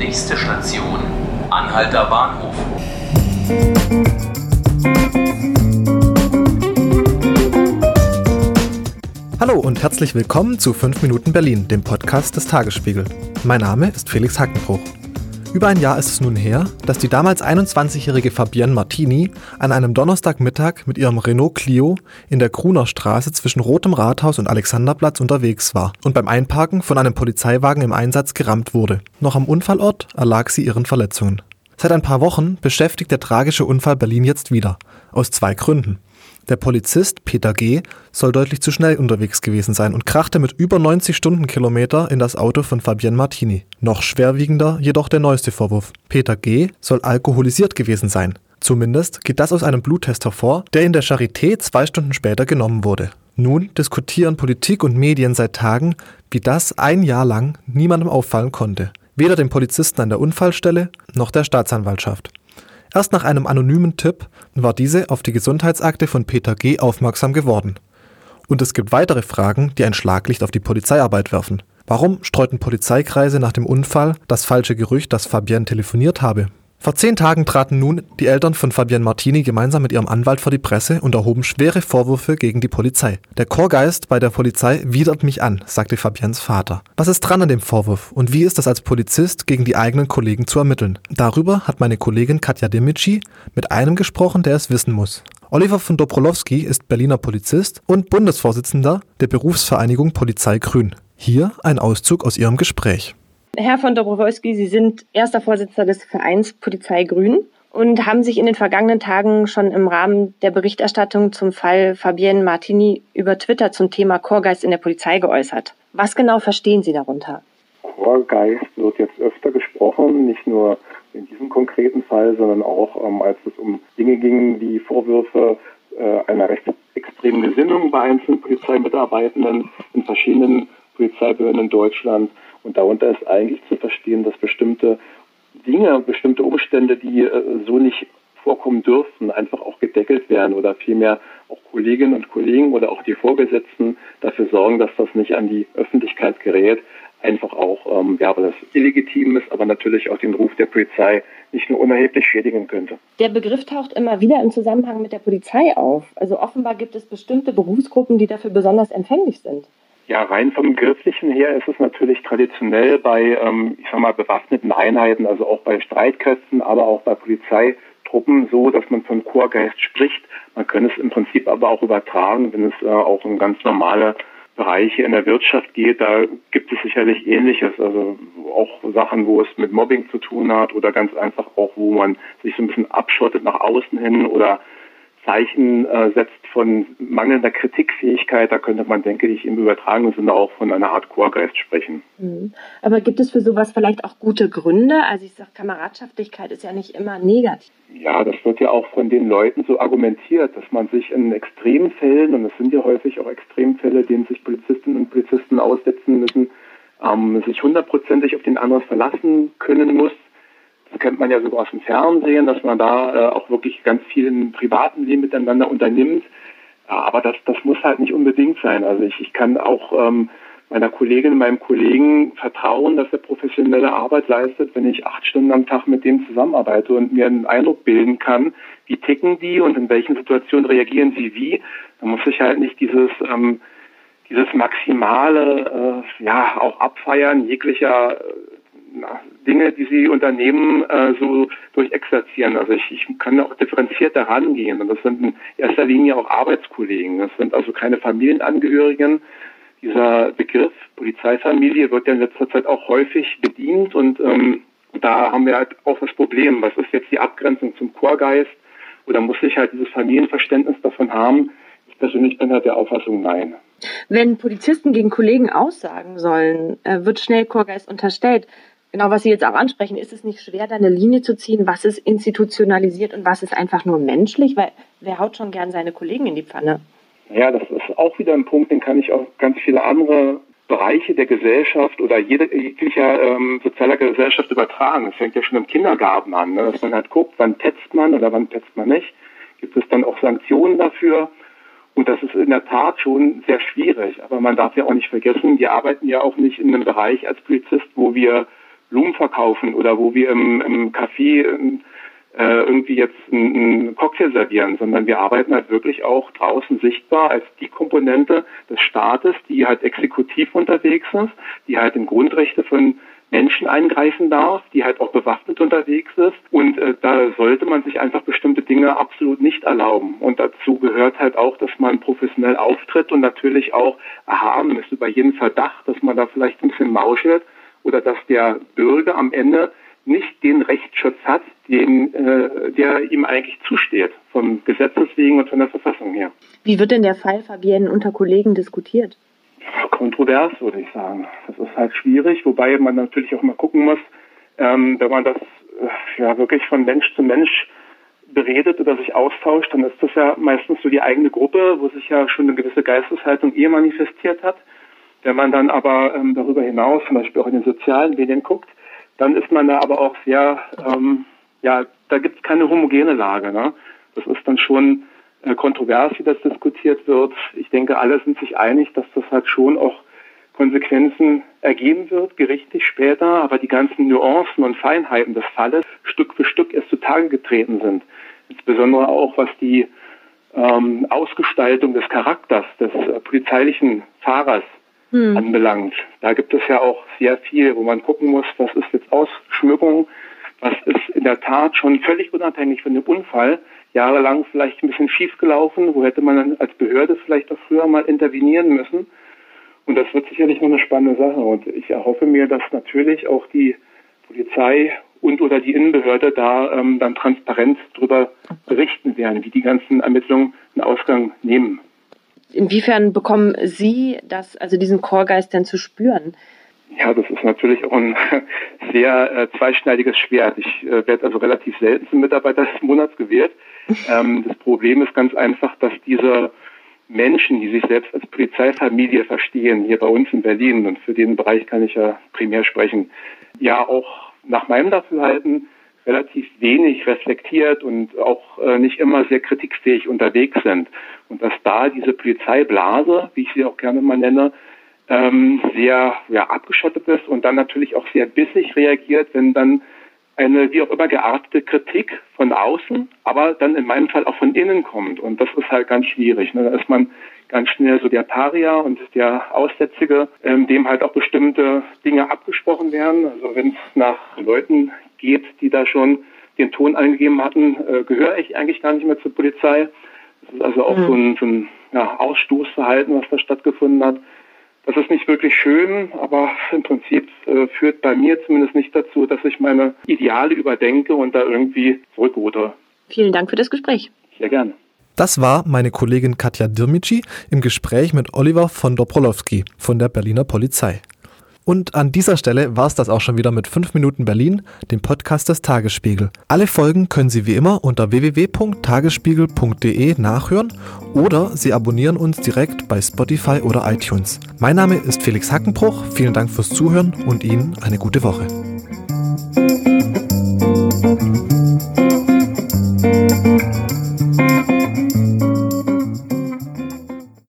Nächste Station, Anhalter Bahnhof. Hallo und herzlich willkommen zu 5 Minuten Berlin, dem Podcast des Tagesspiegel. Mein Name ist Felix Hackenbruch. Über ein Jahr ist es nun her, dass die damals 21-jährige Fabienne Martini an einem Donnerstagmittag mit ihrem Renault Clio in der Kruner Straße zwischen Rotem Rathaus und Alexanderplatz unterwegs war und beim Einparken von einem Polizeiwagen im Einsatz gerammt wurde. Noch am Unfallort erlag sie ihren Verletzungen. Seit ein paar Wochen beschäftigt der tragische Unfall Berlin jetzt wieder. Aus zwei Gründen. Der Polizist Peter G. soll deutlich zu schnell unterwegs gewesen sein und krachte mit über 90 Stundenkilometer in das Auto von Fabienne Martini. Noch schwerwiegender jedoch der neueste Vorwurf. Peter G. soll alkoholisiert gewesen sein. Zumindest geht das aus einem Bluttest hervor, der in der Charité zwei Stunden später genommen wurde. Nun diskutieren Politik und Medien seit Tagen, wie das ein Jahr lang niemandem auffallen konnte. Weder dem Polizisten an der Unfallstelle noch der Staatsanwaltschaft. Erst nach einem anonymen Tipp war diese auf die Gesundheitsakte von Peter G. aufmerksam geworden. Und es gibt weitere Fragen, die ein Schlaglicht auf die Polizeiarbeit werfen. Warum streuten Polizeikreise nach dem Unfall das falsche Gerücht, dass Fabienne telefoniert habe? Vor zehn Tagen traten nun die Eltern von Fabienne Martini gemeinsam mit ihrem Anwalt vor die Presse und erhoben schwere Vorwürfe gegen die Polizei. Der Chorgeist bei der Polizei widert mich an, sagte Fabiens Vater. Was ist dran an dem Vorwurf und wie ist es als Polizist gegen die eigenen Kollegen zu ermitteln? Darüber hat meine Kollegin Katja Demici mit einem gesprochen, der es wissen muss. Oliver von Dobrolowski ist Berliner Polizist und Bundesvorsitzender der Berufsvereinigung Polizei Grün. Hier ein Auszug aus ihrem Gespräch. Herr von Dobrowolski, Sie sind erster Vorsitzender des Vereins Polizei Grün und haben sich in den vergangenen Tagen schon im Rahmen der Berichterstattung zum Fall Fabienne Martini über Twitter zum Thema Chorgeist in der Polizei geäußert. Was genau verstehen Sie darunter? Chorgeist wird jetzt öfter gesprochen, nicht nur in diesem konkreten Fall, sondern auch ähm, als es um Dinge ging, wie Vorwürfe äh, einer rechtsextremen Gesinnung bei einzelnen Polizeimitarbeitenden in verschiedenen Polizeibehörden in Deutschland und darunter ist eigentlich zu verstehen, dass bestimmte Dinge, bestimmte Umstände, die äh, so nicht vorkommen dürfen, einfach auch gedeckelt werden oder vielmehr auch Kolleginnen und Kollegen oder auch die Vorgesetzten dafür sorgen, dass das nicht an die Öffentlichkeit gerät. Einfach auch, ähm, ja, weil das illegitim ist, aber natürlich auch den Ruf der Polizei nicht nur unerheblich schädigen könnte. Der Begriff taucht immer wieder im Zusammenhang mit der Polizei auf. Also offenbar gibt es bestimmte Berufsgruppen, die dafür besonders empfänglich sind. Ja, rein vom Begrifflichen her ist es natürlich traditionell bei, ähm, ich sag mal, bewaffneten Einheiten, also auch bei Streitkräften, aber auch bei Polizeitruppen so, dass man von Chorgeist spricht. Man könnte es im Prinzip aber auch übertragen, wenn es äh, auch um ganz normale Bereiche in der Wirtschaft geht. Da gibt es sicherlich Ähnliches, also auch Sachen, wo es mit Mobbing zu tun hat oder ganz einfach auch, wo man sich so ein bisschen abschottet nach außen hin oder Zeichen äh, setzt von mangelnder Kritikfähigkeit, da könnte man, denke ich, im übertragenen Sinne auch von einer Art Chorgeist sprechen. Mhm. Aber gibt es für sowas vielleicht auch gute Gründe? Also ich sage, Kameradschaftlichkeit ist ja nicht immer negativ. Ja, das wird ja auch von den Leuten so argumentiert, dass man sich in Extremfällen, und es sind ja häufig auch Extremfälle, denen sich Polizistinnen und Polizisten aussetzen müssen, ähm, sich hundertprozentig auf den anderen verlassen können muss das kennt man ja sogar aus dem Fernsehen, dass man da äh, auch wirklich ganz viel im privaten Leben miteinander unternimmt. Aber das, das muss halt nicht unbedingt sein. Also ich, ich kann auch ähm, meiner Kollegin, meinem Kollegen vertrauen, dass er professionelle Arbeit leistet, wenn ich acht Stunden am Tag mit dem zusammenarbeite und mir einen Eindruck bilden kann, wie ticken die und in welchen Situationen reagieren sie wie. Da muss ich halt nicht dieses ähm, dieses maximale äh, ja auch abfeiern jeglicher äh, Dinge, die sie unternehmen, äh, so durchexerzieren. Also ich, ich kann auch differenziert daran gehen. Und das sind in erster Linie auch Arbeitskollegen. Das sind also keine Familienangehörigen. Dieser Begriff Polizeifamilie wird ja in letzter Zeit auch häufig bedient und ähm, da haben wir halt auch das Problem, was ist jetzt die Abgrenzung zum Chorgeist oder muss ich halt dieses Familienverständnis davon haben? Ich persönlich bin halt der Auffassung, nein. Wenn Polizisten gegen Kollegen aussagen sollen, äh, wird schnell Chorgeist unterstellt genau, was Sie jetzt auch ansprechen, ist es nicht schwer, da eine Linie zu ziehen, was ist institutionalisiert und was ist einfach nur menschlich? Weil wer haut schon gern seine Kollegen in die Pfanne? Ja, das ist auch wieder ein Punkt, den kann ich auf ganz viele andere Bereiche der Gesellschaft oder jeder, jeglicher ähm, sozialer Gesellschaft übertragen. Das fängt ja schon im Kindergarten an, ne? dass man halt guckt, wann petzt man oder wann petzt man nicht. Gibt es dann auch Sanktionen dafür? Und das ist in der Tat schon sehr schwierig. Aber man darf ja auch nicht vergessen, wir arbeiten ja auch nicht in einem Bereich als Polizist, wo wir Blumen verkaufen oder wo wir im, im Café äh, irgendwie jetzt einen Cocktail servieren, sondern wir arbeiten halt wirklich auch draußen sichtbar als die Komponente des Staates, die halt exekutiv unterwegs ist, die halt in Grundrechte von Menschen eingreifen darf, die halt auch bewaffnet unterwegs ist. Und äh, da sollte man sich einfach bestimmte Dinge absolut nicht erlauben. Und dazu gehört halt auch, dass man professionell auftritt und natürlich auch erhaben ist über jeden Verdacht, dass man da vielleicht ein bisschen mauschelt oder dass der Bürger am Ende nicht den Rechtsschutz hat, den, äh, der ihm eigentlich zusteht, vom Gesetzes wegen und von der Verfassung her. Wie wird denn der Fall Fabienne unter Kollegen diskutiert? Kontrovers, würde ich sagen. Das ist halt schwierig, wobei man natürlich auch mal gucken muss, ähm, wenn man das äh, ja wirklich von Mensch zu Mensch beredet oder sich austauscht, dann ist das ja meistens so die eigene Gruppe, wo sich ja schon eine gewisse Geisteshaltung eh manifestiert hat. Wenn man dann aber ähm, darüber hinaus zum Beispiel auch in den sozialen Medien guckt, dann ist man da aber auch sehr, ähm, ja, da gibt es keine homogene Lage. Ne? Das ist dann schon äh, kontrovers, wie das diskutiert wird. Ich denke, alle sind sich einig, dass das halt schon auch Konsequenzen ergeben wird, gerichtlich später, aber die ganzen Nuancen und Feinheiten des Falles Stück für Stück erst zutage getreten sind. Insbesondere auch was die ähm, Ausgestaltung des Charakters des äh, polizeilichen Fahrers hm. anbelangt. Da gibt es ja auch sehr viel, wo man gucken muss, was ist jetzt Ausschmückung, was ist in der Tat schon völlig unabhängig von dem Unfall jahrelang vielleicht ein bisschen schief gelaufen, wo hätte man dann als Behörde vielleicht auch früher mal intervenieren müssen. Und das wird sicherlich noch eine spannende Sache. Und ich erhoffe mir, dass natürlich auch die Polizei und oder die Innenbehörde da ähm, dann transparent darüber berichten werden, wie die ganzen Ermittlungen einen Ausgang nehmen. Inwiefern bekommen Sie das, also diesen Chorgeist denn zu spüren? Ja, das ist natürlich auch ein sehr äh, zweischneidiges Schwert. Ich äh, werde also relativ selten zum Mitarbeiter des Monats gewählt. Ähm, das Problem ist ganz einfach, dass diese Menschen, die sich selbst als Polizeifamilie verstehen, hier bei uns in Berlin, und für den Bereich kann ich ja primär sprechen, ja auch nach meinem Dafürhalten relativ wenig reflektiert und auch äh, nicht immer sehr kritikfähig unterwegs sind. Und dass da diese Polizeiblase, wie ich sie auch gerne mal nenne, ähm, sehr ja, abgeschottet ist und dann natürlich auch sehr bissig reagiert, wenn dann eine wie auch immer geartete Kritik von außen, aber dann in meinem Fall auch von innen kommt. Und das ist halt ganz schwierig. Ne? Da ist man ganz schnell so der Paria und der Aussätzige, ähm, dem halt auch bestimmte Dinge abgesprochen werden. Also wenn es nach Leuten geht, die da schon den Ton eingegeben hatten, äh, gehöre ich eigentlich gar nicht mehr zur Polizei. Das ist also auch mhm. so ein, so ein ja, Ausstoßverhalten, was da stattgefunden hat. Das ist nicht wirklich schön, aber im Prinzip äh, führt bei mir zumindest nicht dazu, dass ich meine Ideale überdenke und da irgendwie zurückruder. Vielen Dank für das Gespräch. Sehr gerne. Das war meine Kollegin Katja Dirmici im Gespräch mit Oliver von Dobrolowski von der Berliner Polizei. Und an dieser Stelle war es das auch schon wieder mit 5 Minuten Berlin, dem Podcast des Tagesspiegel. Alle Folgen können Sie wie immer unter www.tagesspiegel.de nachhören oder Sie abonnieren uns direkt bei Spotify oder iTunes. Mein Name ist Felix Hackenbruch, vielen Dank fürs Zuhören und Ihnen eine gute Woche.